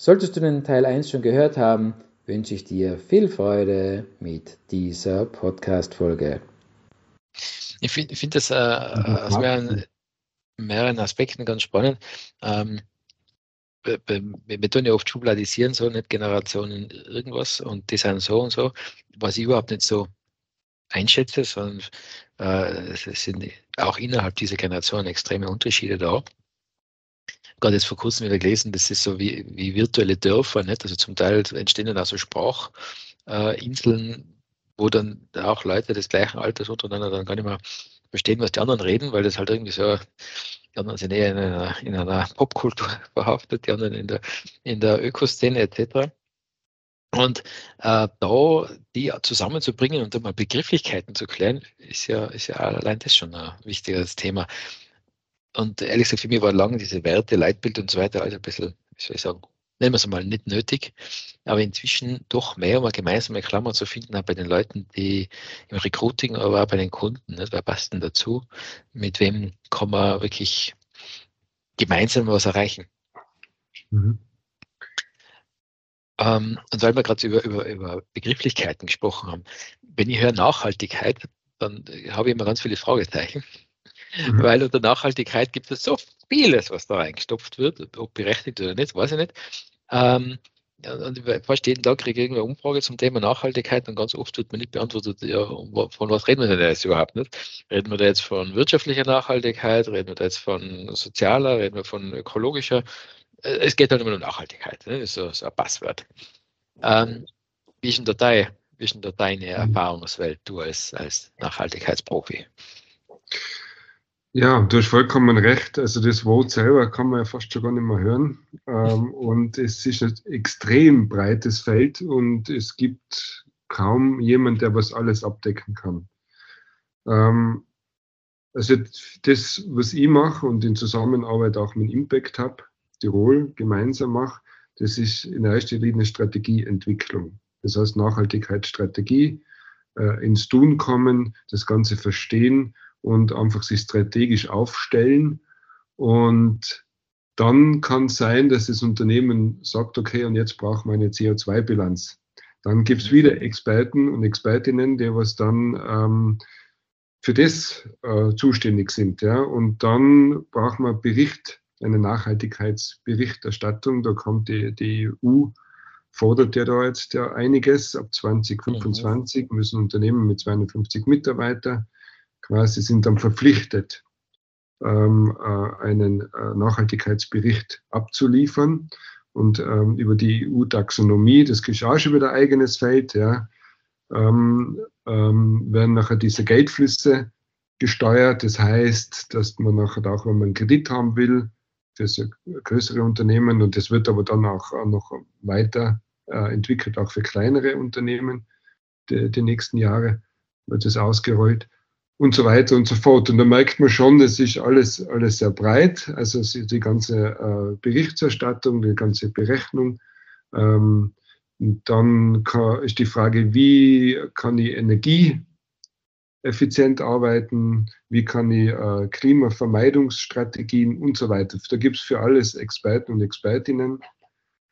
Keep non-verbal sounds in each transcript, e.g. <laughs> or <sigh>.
Solltest du den Teil 1 schon gehört haben, wünsche ich dir viel Freude mit dieser Podcast-Folge. Ich finde find das äh, aus mehreren, mehreren, Aspekten ganz spannend. Ähm, wir tun ja oft schubladisieren, so nicht Generationen irgendwas und die sind so und so, was ich überhaupt nicht so einschätze, sondern äh, es sind auch innerhalb dieser Generation extreme Unterschiede da gerade jetzt vor kurzem wieder gelesen, das ist so wie, wie virtuelle Dörfer, nicht? Also zum Teil entstehen dann auch so Sprachinseln, äh, wo dann auch Leute des gleichen Alters untereinander dann gar nicht mehr verstehen, was die anderen reden, weil das halt irgendwie so, die anderen sind eher in einer, in einer Popkultur <laughs> verhaftet, die anderen in der, in der Ökoszene etc. Und äh, da die zusammenzubringen und dann mal Begrifflichkeiten zu klären, ist ja, ist ja allein das schon ein wichtiges Thema. Und ehrlich gesagt, für mich war lange diese Werte, Leitbild und so weiter, also ein bisschen, wie soll ich sagen, nennen wir es mal nicht nötig, aber inzwischen doch mehr, um eine gemeinsame Klammer zu finden, auch bei den Leuten, die im Recruiting, aber auch bei den Kunden, nicht? wer passt denn dazu, mit wem kann man wirklich gemeinsam was erreichen. Mhm. Ähm, und weil wir gerade über, über, über Begrifflichkeiten gesprochen haben, wenn ich höre Nachhaltigkeit, dann habe ich immer ganz viele Fragezeichen. Mhm. Weil unter Nachhaltigkeit gibt es so vieles, was da reingestopft wird, ob berechtigt oder nicht, weiß ich nicht. Ähm, und fast jeden Tag kriege ich irgendeine Umfrage zum Thema Nachhaltigkeit und ganz oft wird mir nicht beantwortet, ja, von was reden wir denn jetzt überhaupt nicht? Reden wir da jetzt von wirtschaftlicher Nachhaltigkeit, reden wir da jetzt von sozialer, reden wir von ökologischer? Äh, es geht dann immer um Nachhaltigkeit, ne? das ist so, so ein Passwort. Ähm, wie ist denn da deine, wie ist denn da deine mhm. Erfahrungswelt, du als, als Nachhaltigkeitsprofi? Ja, du hast vollkommen recht. Also das Wort selber kann man ja fast schon gar nicht mehr hören. Ähm, und es ist ein extrem breites Feld und es gibt kaum jemand, der was alles abdecken kann. Ähm, also das, was ich mache und in Zusammenarbeit auch mit Impact Hub Tirol gemeinsam mache, das ist in erster Linie Strategieentwicklung. Das heißt Nachhaltigkeitsstrategie, äh, ins Tun kommen, das Ganze verstehen und einfach sich strategisch aufstellen. Und dann kann es sein, dass das Unternehmen sagt, okay, und jetzt brauchen wir eine CO2-Bilanz. Dann gibt es wieder Experten und Expertinnen, die was dann ähm, für das äh, zuständig sind. Ja? Und dann braucht man Bericht, eine Nachhaltigkeitsberichterstattung. Da kommt die, die EU, fordert ja da jetzt ja einiges. Ab 2025 mhm. müssen Unternehmen mit 250 Mitarbeitern quasi sind dann verpflichtet, ähm, äh, einen äh, Nachhaltigkeitsbericht abzuliefern. Und ähm, über die EU-Taxonomie, das auch schon wieder eigenes Feld, ja, ähm, ähm, werden nachher diese Geldflüsse gesteuert. Das heißt, dass man nachher auch, wenn man einen Kredit haben will, für so größere Unternehmen, und das wird aber dann auch, auch noch weiter äh, entwickelt, auch für kleinere Unternehmen, die, die nächsten Jahre wird es ausgerollt und so weiter und so fort. Und da merkt man schon, es ist alles, alles sehr breit, also die ganze äh, Berichterstattung, die ganze Berechnung. Ähm, dann kann, ist die Frage, wie kann ich energieeffizient arbeiten, wie kann ich äh, Klimavermeidungsstrategien und so weiter. Da gibt es für alles Experten und Expertinnen.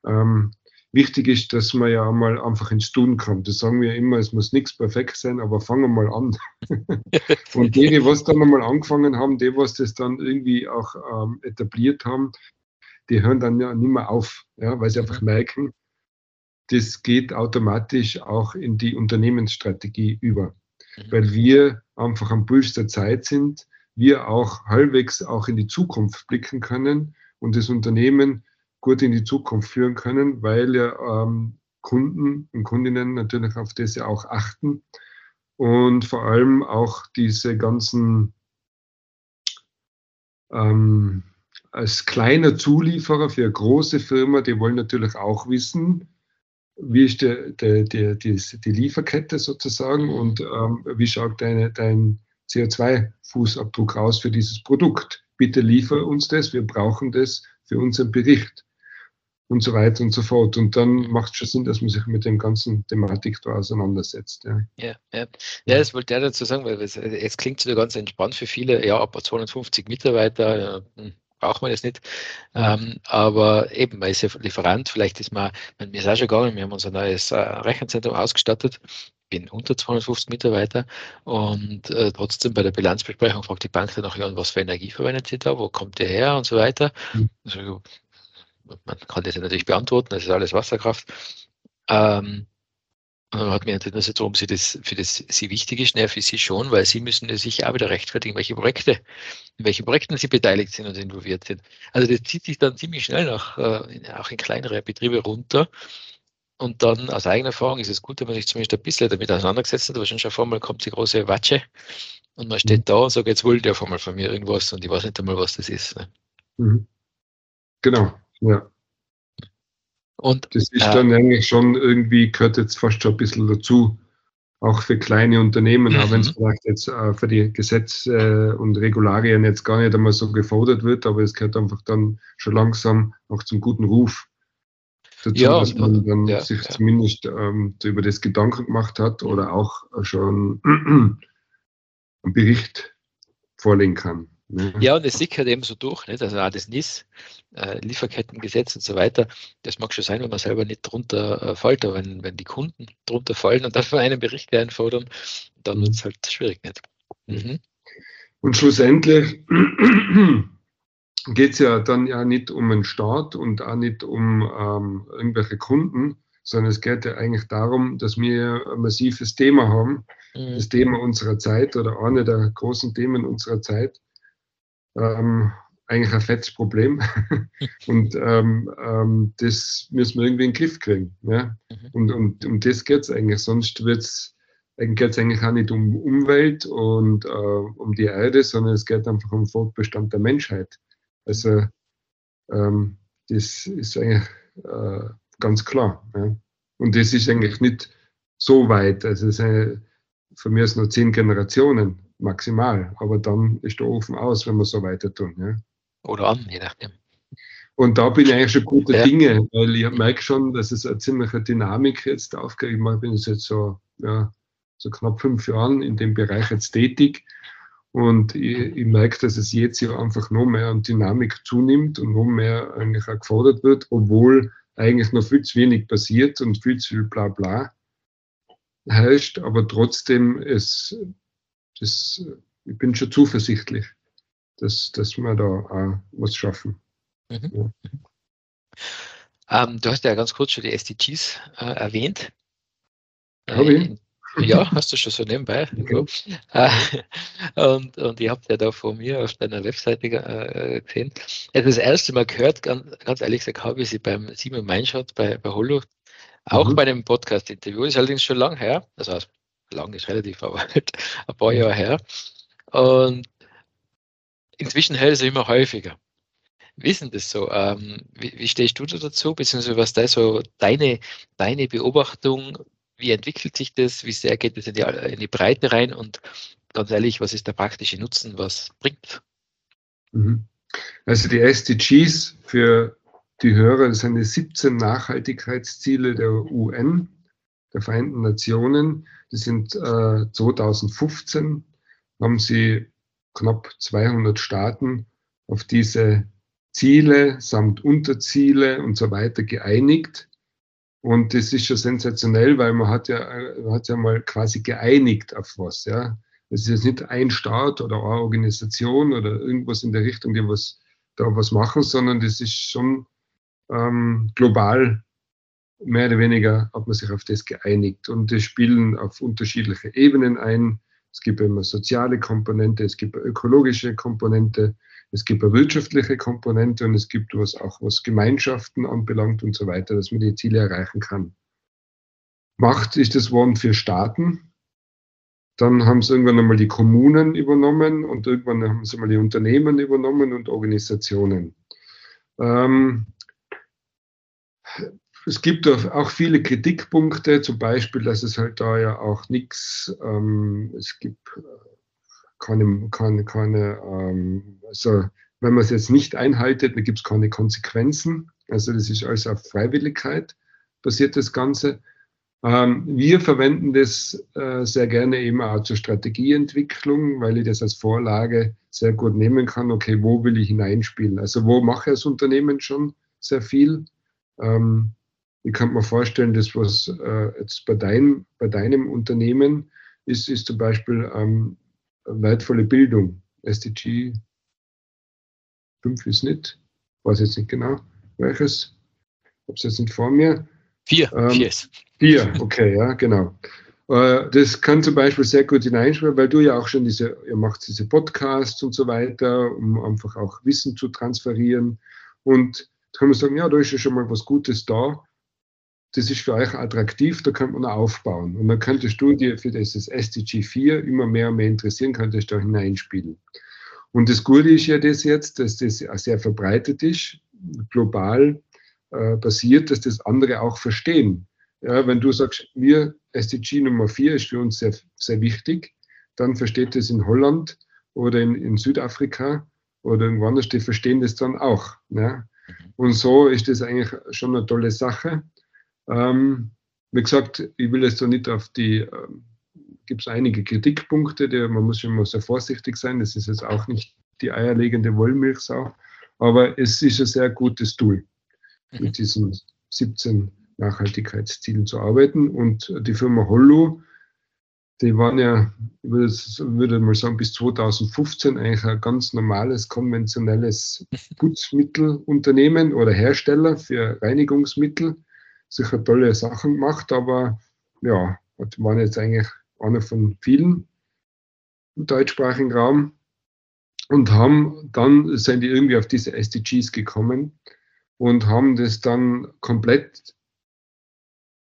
Ähm, wichtig ist, dass man ja einmal einfach ins Tun kommt. Das sagen wir immer, es muss nichts perfekt sein, aber fangen wir mal an. <laughs> und die, die was dann einmal angefangen haben, die, was das dann irgendwie auch ähm, etabliert haben, die hören dann ja nicht mehr auf, ja, weil sie einfach merken, das geht automatisch auch in die Unternehmensstrategie über. Mhm. Weil wir einfach am Puls der Zeit sind, wir auch halbwegs auch in die Zukunft blicken können und das Unternehmen gut in die Zukunft führen können, weil ja ähm, Kunden und Kundinnen natürlich auf das ja auch achten und vor allem auch diese ganzen ähm, als kleiner Zulieferer für eine große Firma, die wollen natürlich auch wissen, wie ist der, der, der, die, die Lieferkette sozusagen und ähm, wie schaut deine, dein CO2-Fußabdruck aus für dieses Produkt. Bitte liefer uns das, wir brauchen das für unseren Bericht und so weiter und so fort. Und dann macht es schon Sinn, dass man sich mit dem ganzen Thematik da auseinandersetzt. Ja, ja, ja. ja das wollte ich dazu sagen, weil es, jetzt klingt es wieder ganz entspannt für viele, ja, ab 250 Mitarbeiter, ja, hm, braucht man das nicht. Ähm, aber eben, man ist ja Lieferant, vielleicht ist man, mir ist auch schon gegangen, wir haben unser neues äh, Rechenzentrum ausgestattet, bin unter 250 Mitarbeiter und äh, trotzdem bei der Bilanzbesprechung fragt die Bank dann noch, ja, was für Energie verwendet sie da, wo kommt der her und so weiter. Mhm. Also, man kann das ja natürlich beantworten, das ist alles Wasserkraft. Ähm, und dann hat mich interessiert, warum sie das für das sie wichtig ist. Naja, für sie schon, weil sie müssen sich auch wieder rechtfertigen, welche Projekte, in welchen Projekten sie beteiligt sind und involviert sind. Also das zieht sich dann ziemlich schnell nach, äh, auch in kleinere Betriebe runter. Und dann aus eigener Erfahrung ist es gut, wenn man sich zumindest ein bisschen damit auseinandergesetzt hat, aber schon einmal kommt die große Watsche und man steht mhm. da und sagt, jetzt wollte der auf einmal von mir irgendwas und ich weiß nicht einmal, was das ist. Ne? Mhm. Genau, ja. Und, das ist äh, dann eigentlich schon irgendwie, gehört jetzt fast schon ein bisschen dazu, auch für kleine Unternehmen, mhm. auch wenn es vielleicht jetzt äh, für die Gesetze äh, und Regularien jetzt gar nicht einmal so gefordert wird, aber es gehört einfach dann schon langsam auch zum guten Ruf dazu, ja, dass man dann ja, sich ja. zumindest ähm, über das Gedanken gemacht hat oder auch schon <clears throat> einen Bericht vorlegen kann. Ne? Ja, und es sickert eben so durch, nicht? also auch das NIS, äh, Lieferkettengesetz und so weiter, das mag schon sein, wenn man selber nicht drunter äh, fällt, aber wenn, wenn die Kunden drunter fallen und dann <laughs> von einem Bericht einfordern, dann wird es halt schwierig. Nicht? Mhm. Und schlussendlich <clears throat> geht es ja dann ja nicht um den Staat und auch nicht um ähm, irgendwelche Kunden, sondern es geht ja eigentlich darum, dass wir ein massives Thema haben, mhm. das Thema unserer Zeit oder eine der großen Themen unserer Zeit, ähm, eigentlich ein fettes Problem. <laughs> und ähm, ähm, das müssen wir irgendwie in den Griff kriegen. Ja? Mhm. Und, und um das geht es eigentlich. Sonst es geht es eigentlich auch nicht um Umwelt und äh, um die Erde, sondern es geht einfach um den Fortbestand der Menschheit. Also ähm, das ist eigentlich äh, ganz klar. Ja? Und das ist eigentlich nicht so weit. Also es von mir ist nur zehn Generationen maximal. Aber dann ist der Ofen aus, wenn wir so weiter tun. Ja. Oder an, je nachdem. Und da bin ich eigentlich schon gute ja. Dinge, weil ich merke schon, dass es eine ziemliche Dynamik jetzt aufgeht. Ich bin jetzt so, ja, so knapp fünf Jahren in dem Bereich jetzt tätig. Und ich, ich merke, dass es jetzt ja einfach noch mehr an Dynamik zunimmt und noch mehr eigentlich auch gefordert wird, obwohl eigentlich noch viel zu wenig passiert und viel zu viel Blabla herrscht. Aber trotzdem, es das, ich bin schon zuversichtlich, dass, dass wir da auch was schaffen. Mhm. Ja. Ähm, du hast ja ganz kurz schon die SDGs äh, erwähnt. Habe ich? Äh, ja, hast du schon so nebenbei. <laughs> Okay. Äh, und, und ihr habt ja da vor mir auf deiner Webseite äh, gesehen. Also das erste Mal gehört, ganz, ganz ehrlich gesagt, habe ich sie beim Simon Meinschott bei, bei Hollow, auch mhm. bei einem Podcast-Interview, ist allerdings schon lang her, also lang ist relativ, <laughs> aber halt ein paar Jahre her. Und inzwischen hält es immer häufiger. Wie ist denn das so? Ähm, wie, wie, stehst du da dazu? Beziehungsweise was da so deine, deine Beobachtung? Wie entwickelt sich das? Wie sehr geht es in die, in die Breite rein? Und ganz ehrlich, was ist der praktische Nutzen? Was bringt? Mhm. Also die SDGs für die Hörer, sind die 17 Nachhaltigkeitsziele der UN, der Vereinten Nationen. Die sind äh, 2015, haben sie knapp 200 Staaten auf diese Ziele samt Unterziele und so weiter geeinigt. Und das ist schon sensationell, weil man hat ja, man hat ja mal quasi geeinigt auf was. Ja. Es ist jetzt nicht ein Staat oder eine Organisation oder irgendwas in der Richtung, die was, da was machen, sondern das ist schon ähm, global mehr oder weniger hat man sich auf das geeinigt und das spielen auf unterschiedliche Ebenen ein. Es gibt immer soziale Komponente, es gibt eine ökologische Komponente, es gibt eine wirtschaftliche Komponente und es gibt was auch was Gemeinschaften anbelangt und so weiter, dass man die Ziele erreichen kann. Macht ist das Wort für Staaten. Dann haben es irgendwann einmal die Kommunen übernommen und irgendwann haben sie mal die Unternehmen übernommen und Organisationen. Ähm, es gibt auch viele Kritikpunkte, zum Beispiel, dass es halt da ja auch nichts, ähm, es gibt keine, keine, keine ähm, also wenn man es jetzt nicht einhaltet, dann gibt es keine Konsequenzen. Also das ist alles auf Freiwilligkeit basiert das Ganze. Ähm, wir verwenden das äh, sehr gerne eben auch zur Strategieentwicklung, weil ich das als Vorlage sehr gut nehmen kann. Okay, wo will ich hineinspielen? Also wo mache ich als Unternehmen schon sehr viel? Ähm, ich kann mir vorstellen, das, was äh, jetzt bei, dein, bei deinem Unternehmen ist, ist zum Beispiel ähm, wertvolle Bildung. SDG 5 ist nicht, weiß jetzt nicht genau welches, habe es jetzt nicht vor mir. Vier, ähm, vier ist. Vier, okay, ja, genau. Äh, das kann zum Beispiel sehr gut hineinspielen, weil du ja auch schon diese, ihr macht diese Podcasts und so weiter, um einfach auch Wissen zu transferieren. Und da kann man sagen, ja, da ist ja schon mal was Gutes da. Das ist für euch attraktiv, da könnte man aufbauen. Und dann könntest du dir für dieses SDG 4 immer mehr und mehr interessieren, könntest da hineinspielen. Und das Gute ist ja das jetzt, dass das sehr verbreitet ist, global äh, passiert, dass das andere auch verstehen. Ja, wenn du sagst, wir, SDG Nummer 4 ist für uns sehr, sehr wichtig, dann versteht das in Holland oder in, in Südafrika oder irgendwo anders, die verstehen das dann auch. Ja. Und so ist das eigentlich schon eine tolle Sache. Ähm, wie gesagt, ich will jetzt da nicht auf die, äh, gibt es einige Kritikpunkte, die, man muss mal sehr vorsichtig sein, das ist jetzt auch nicht die eierlegende Wollmilchsau, aber es ist ein sehr gutes Tool mhm. mit diesen 17 Nachhaltigkeitszielen zu arbeiten. Und die Firma Hollo, die waren ja, ich würde, würde mal sagen, bis 2015 eigentlich ein ganz normales, konventionelles Putzmittelunternehmen oder Hersteller für Reinigungsmittel. Sicher tolle Sachen gemacht, aber ja, waren jetzt eigentlich einer von vielen im deutschsprachigen Raum und haben dann sind die irgendwie auf diese SDGs gekommen und haben das dann komplett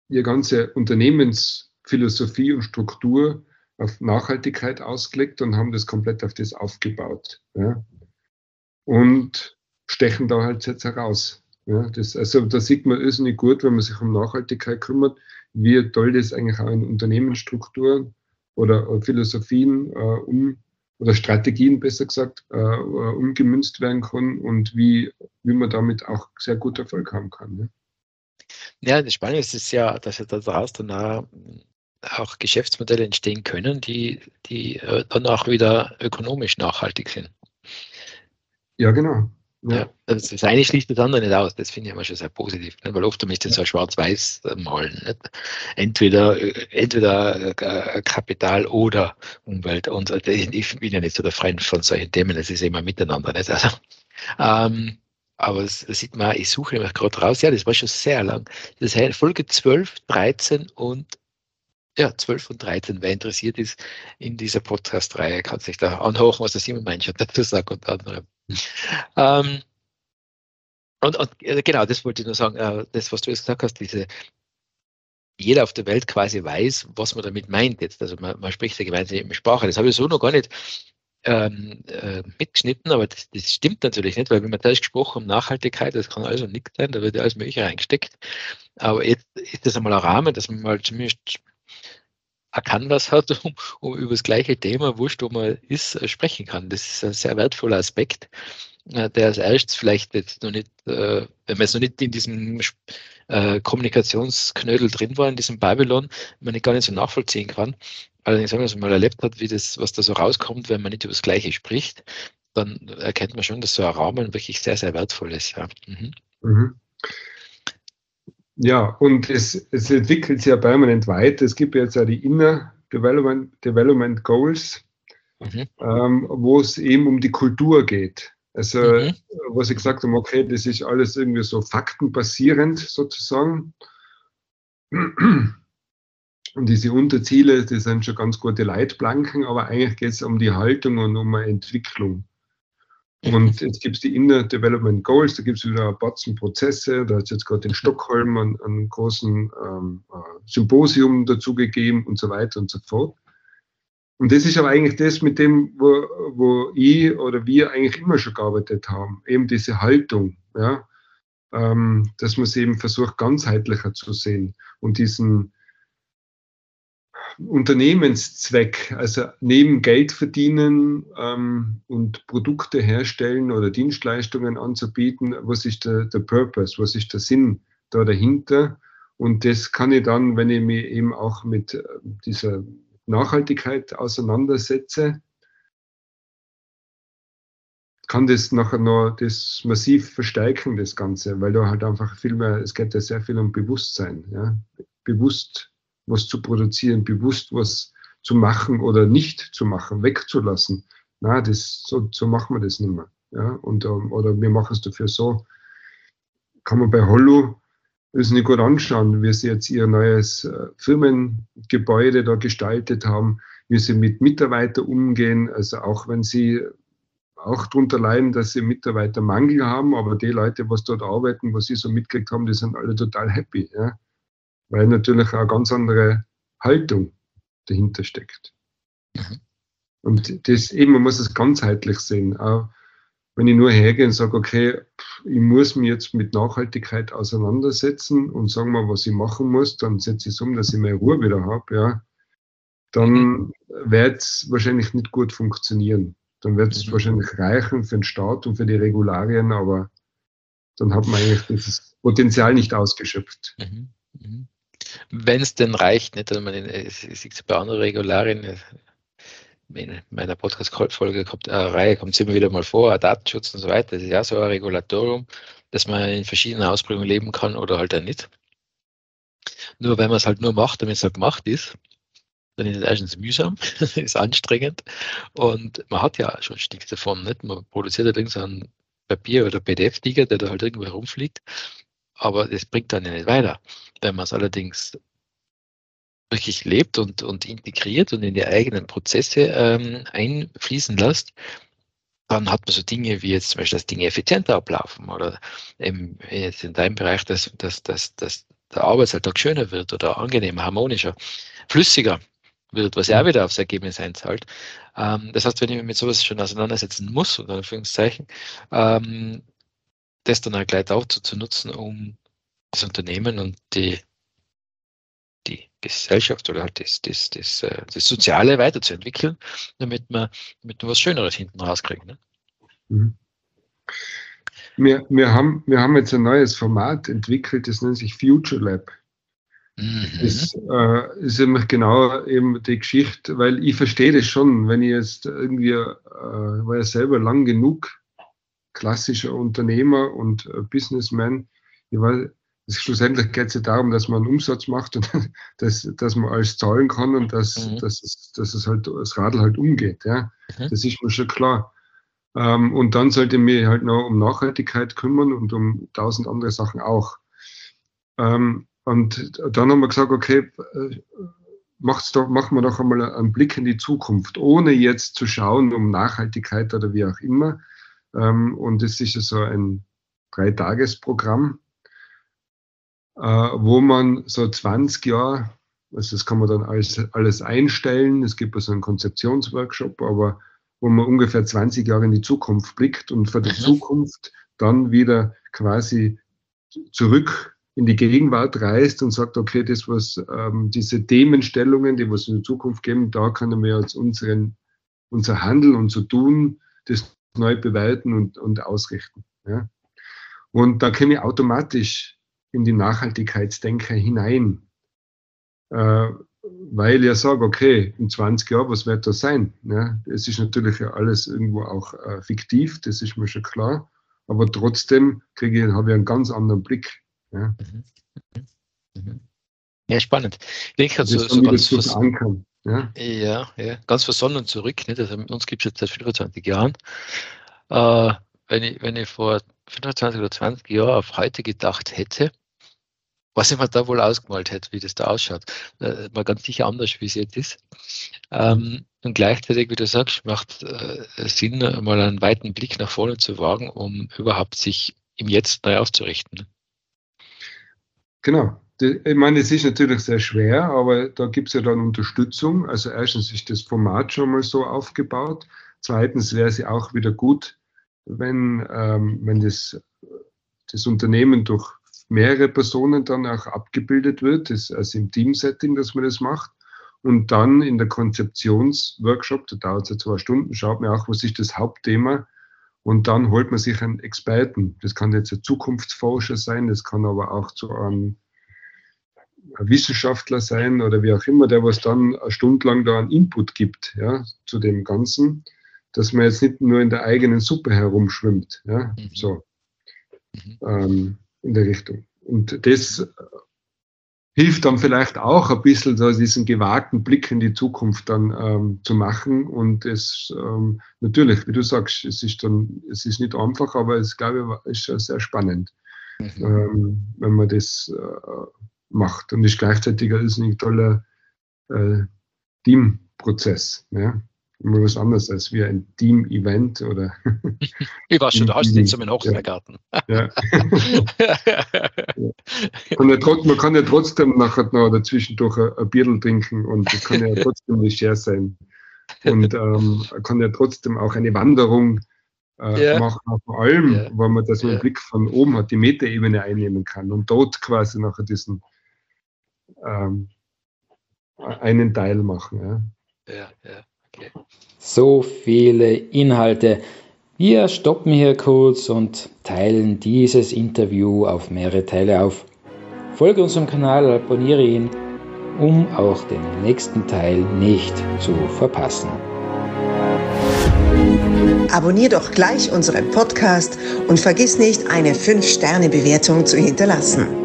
ihre ganze Unternehmensphilosophie und Struktur auf Nachhaltigkeit ausgelegt und haben das komplett auf das aufgebaut. Ja. Und stechen da halt jetzt heraus. Ja. Das, also da sieht man irrsinnig gut, wenn man sich um Nachhaltigkeit kümmert, wie toll das eigentlich auch in Unternehmensstrukturen oder Philosophien äh, um oder Strategien besser gesagt äh, umgemünzt werden kann und wie, wie man damit auch sehr gut Erfolg haben kann. Ne? Ja, das Spannende ist ja, dass ja daraus dann auch, auch Geschäftsmodelle entstehen können, die, die äh, dann auch wieder ökonomisch nachhaltig sind. Ja, genau. Ja. Also das eine schließt das andere nicht aus. Das finde ich immer schon sehr positiv, ne? weil oft ist das so schwarz-weiß malen. Nicht? Entweder, entweder äh, Kapital oder Umwelt. Und äh, ich bin ja nicht so der Freund von solchen Themen, das ist immer miteinander. Nicht? Also, ähm, aber das sieht man, ich suche nämlich gerade raus. Ja, das war schon sehr lang. Das heißt Folge 12, 13 und ja, 12 und 13, wer interessiert ist in dieser Podcast-Reihe, kann sich da anhören, was der Simon Meinsch dazu sagt unter anderem. Ähm, und, und, äh, genau, das wollte ich nur sagen, äh, das, was du jetzt gesagt hast, diese, jeder auf der Welt quasi weiß, was man damit meint jetzt. Also man, man spricht der gemeinsame Sprache. Das habe ich so noch gar nicht ähm, äh, mitgeschnitten, aber das, das, stimmt natürlich nicht, weil wenn man da gesprochen um Nachhaltigkeit, das kann also nichts sein, da wird ja alles Mögliche reingesteckt. Aber jetzt ist das einmal ein Rahmen, dass man mal zumindest ein Canvas hat, um, um über das gleiche Thema, wurscht, wo man ist, äh, sprechen kann. Das ist ein sehr wertvoller Aspekt, äh, der als erstes vielleicht jetzt noch nicht, äh, wenn man jetzt nicht in diesem Kommunikationsknödel drin war, in diesem Babylon, man nicht gar nicht so nachvollziehen kann. Allerdings, wenn man es mal erlebt hat, wie das, was da so rauskommt, wenn man nicht über das Gleiche spricht, dann erkennt man schon, dass so ein Rahmen wirklich sehr, sehr wertvoll ist. Ja. Mhm. Mhm. Ja, und es, es entwickelt sich ja permanent weiter. Es gibt jetzt ja die Inner Development, Development Goals, mhm. ähm, wo es eben um die Kultur geht. Also, mhm. wo sie gesagt haben, okay, das ist alles irgendwie so faktenbasierend sozusagen. Und diese Unterziele, die sind schon ganz gute Leitplanken, aber eigentlich geht es um die Haltung und um eine Entwicklung. Und jetzt gibt es die Inner Development Goals, da gibt es wieder Batzen Prozesse, da es jetzt gerade in Stockholm einen, einen großen ähm, äh, Symposium dazu gegeben und so weiter und so fort. Und das ist aber eigentlich das, mit dem, wo, wo ich oder wir eigentlich immer schon gearbeitet haben, eben diese Haltung. ja, ähm, dass man es eben versucht, ganzheitlicher zu sehen und diesen Unternehmenszweck, also neben Geld verdienen ähm, und Produkte herstellen oder Dienstleistungen anzubieten, was ist der, der Purpose, was ist der Sinn da dahinter? Und das kann ich dann, wenn ich mich eben auch mit äh, dieser Nachhaltigkeit auseinandersetze, kann das nachher noch das massiv verstärken, das Ganze, weil da halt einfach viel mehr, es geht ja sehr viel um Bewusstsein, ja, bewusst was zu produzieren, bewusst was zu machen oder nicht zu machen, wegzulassen. Na, das, so, so machen wir das nicht mehr. Ja, und, ähm, oder wir machen es dafür so. Kann man bei Hollow das nicht gut anschauen, wie sie jetzt ihr neues äh, Firmengebäude da gestaltet haben, wie sie mit Mitarbeitern umgehen. Also auch wenn sie auch darunter leiden, dass sie Mitarbeitermangel haben, aber die Leute, was dort arbeiten, was sie so mitgekriegt haben, die sind alle total happy. Ja weil natürlich auch eine ganz andere Haltung dahinter steckt. Mhm. Und das eben, man muss es ganzheitlich sehen. Auch wenn ich nur hergehe und sage, okay, ich muss mich jetzt mit Nachhaltigkeit auseinandersetzen und sagen mal, was ich machen muss, dann setze ich es um, dass ich meine Ruhe wieder habe, ja, dann mhm. wird es wahrscheinlich nicht gut funktionieren. Dann wird es mhm. wahrscheinlich reichen für den Staat und für die Regularien, aber dann hat man eigentlich dieses Potenzial nicht ausgeschöpft. Mhm. mhm wenn es denn reicht, nicht, man in, ich sehe bei anderen Regularien, äh, in meiner Podcast-Folge kommt äh, Reihe, kommt es immer wieder mal vor, Datenschutz und so weiter, das ist ja so ein Regulatorium, dass man in verschiedenen Ausprägungen leben kann oder halt auch nicht. Nur wenn man es halt nur macht, damit es halt gemacht ist, dann ist es erstens mühsam, <laughs> ist anstrengend und man hat ja schon nichts davon. Nicht? Man produziert halt irgendein Papier- oder PDF-Tiger, der da halt irgendwo herumfliegt, aber das bringt dann ja nicht weiter. Wenn man es allerdings wirklich lebt und, und integriert und in die eigenen Prozesse ähm, einfließen lässt, dann hat man so Dinge wie jetzt zum Beispiel, dass Dinge effizienter ablaufen oder eben jetzt in deinem Bereich, dass, dass, dass, dass der Arbeitsalltag schöner wird oder angenehmer, harmonischer, flüssiger wird, was ja auch mhm. wieder aufs Ergebnis einzahlt. Ähm, das heißt, wenn ich mich mit sowas schon auseinandersetzen muss, unter Anführungszeichen, ähm, das dann auch gleich auch zu, nutzen, um das Unternehmen und die, die Gesellschaft oder halt das, das, das, äh, das Soziale weiterzuentwickeln, damit man, damit man was Schöneres hinten rauskriegen. Ne? Mhm. Wir, wir, haben, wir haben jetzt ein neues Format entwickelt, das nennt sich Future Lab. Mhm. Das äh, ist nämlich genau eben die Geschichte, weil ich verstehe das schon, wenn ich jetzt irgendwie, äh, war ja selber lang genug klassischer Unternehmer und äh, Businessman. Ich weiß, schlussendlich geht es ja darum, dass man einen Umsatz macht und <laughs> dass, dass man alles zahlen kann und dass, mhm. dass, es, dass es halt das Radl halt umgeht. Ja? Mhm. Das ist mir schon klar. Ähm, und dann sollte ich mich halt noch um Nachhaltigkeit kümmern und um tausend andere Sachen auch. Ähm, und dann haben wir gesagt, okay, äh, macht's doch, machen wir doch einmal einen Blick in die Zukunft, ohne jetzt zu schauen um Nachhaltigkeit oder wie auch immer, ähm, und es ist so ein Dreitagesprogramm, äh, wo man so 20 Jahre, also das kann man dann alles, alles einstellen. Es gibt so einen Konzeptionsworkshop, aber wo man ungefähr 20 Jahre in die Zukunft blickt und für die mhm. Zukunft dann wieder quasi zurück in die Gegenwart reist und sagt, okay, das was ähm, diese Themenstellungen, die was in die Zukunft geben, da können wir jetzt unseren, unser Handeln, unser Tun, das neu bewerten und, und ausrichten. Ja. Und da komme ich automatisch in die Nachhaltigkeitsdenker hinein, äh, weil ich ja sage, okay, in 20 Jahren, was wird das sein? Ja, es ist natürlich alles irgendwo auch äh, fiktiv, das ist mir schon klar, aber trotzdem kriege ich, habe ich einen ganz anderen Blick. Ja, mhm. Mhm. ja spannend. Ich denke, also, so, so ganz verankern. Ja, ja, ja. ganz versonnen zurück. Nicht? Also uns gibt es jetzt seit 25 Jahren. Äh, wenn, ich, wenn ich vor 25 oder 20 Jahren auf heute gedacht hätte, was ich mir da wohl ausgemalt hätte, wie das da ausschaut, äh, mal ganz sicher anders, wie es jetzt ist. Ähm, und gleichzeitig, wie du sagst, macht äh, Sinn, mal einen weiten Blick nach vorne zu wagen, um überhaupt sich im Jetzt neu auszurichten. Genau, ich meine, es ist natürlich sehr schwer, aber da gibt es ja dann Unterstützung. Also erstens ist das Format schon mal so aufgebaut. Zweitens wäre es ja auch wieder gut, wenn, ähm, wenn das das Unternehmen durch mehrere Personen dann auch abgebildet wird, das, also im Teamsetting, dass man das macht. Und dann in der Konzeptionsworkshop, da dauert es ja zwei Stunden, schaut man auch, was ist das Hauptthema. Und dann holt man sich einen Experten. Das kann jetzt ein Zukunftsforscher sein, das kann aber auch zu einem Wissenschaftler sein oder wie auch immer, der was dann eine Stunde lang da einen Input gibt, ja, zu dem Ganzen, dass man jetzt nicht nur in der eigenen Suppe herumschwimmt, ja, mhm. so, mhm. Ähm, in der Richtung. Und das hilft dann vielleicht auch ein bisschen, so diesen gewagten Blick in die Zukunft dann ähm, zu machen. Und es ähm, natürlich, wie du sagst, es ist dann, es ist nicht einfach, aber es glaube ich, ist sehr spannend, mhm. ähm, wenn man das äh, macht. Und ist gleichzeitig ein toller äh, Teamprozess. Ja? Immer was anderes als wie ein Team-Event oder. <laughs> ich war schon, da hast du nicht so einen Hochzeitgarten. Ja. ja. <laughs> man kann ja trotzdem nachher noch dazwischendurch ein, ein Bierl trinken und das kann ja trotzdem nicht leger sein. Und ähm, kann ja trotzdem auch eine Wanderung äh, ja. machen, vor allem, ja. weil man das mit dem Blick von oben hat, die Metaebene einnehmen kann und dort quasi nachher diesen ähm, einen Teil machen. Ja, ja, ja. Okay. So viele Inhalte. Wir stoppen hier kurz und teilen dieses Interview auf mehrere Teile auf. Folge unserem Kanal, abonniere ihn, um auch den nächsten Teil nicht zu verpassen. Abonnier doch gleich unseren Podcast und vergiss nicht, eine 5-Sterne-Bewertung zu hinterlassen.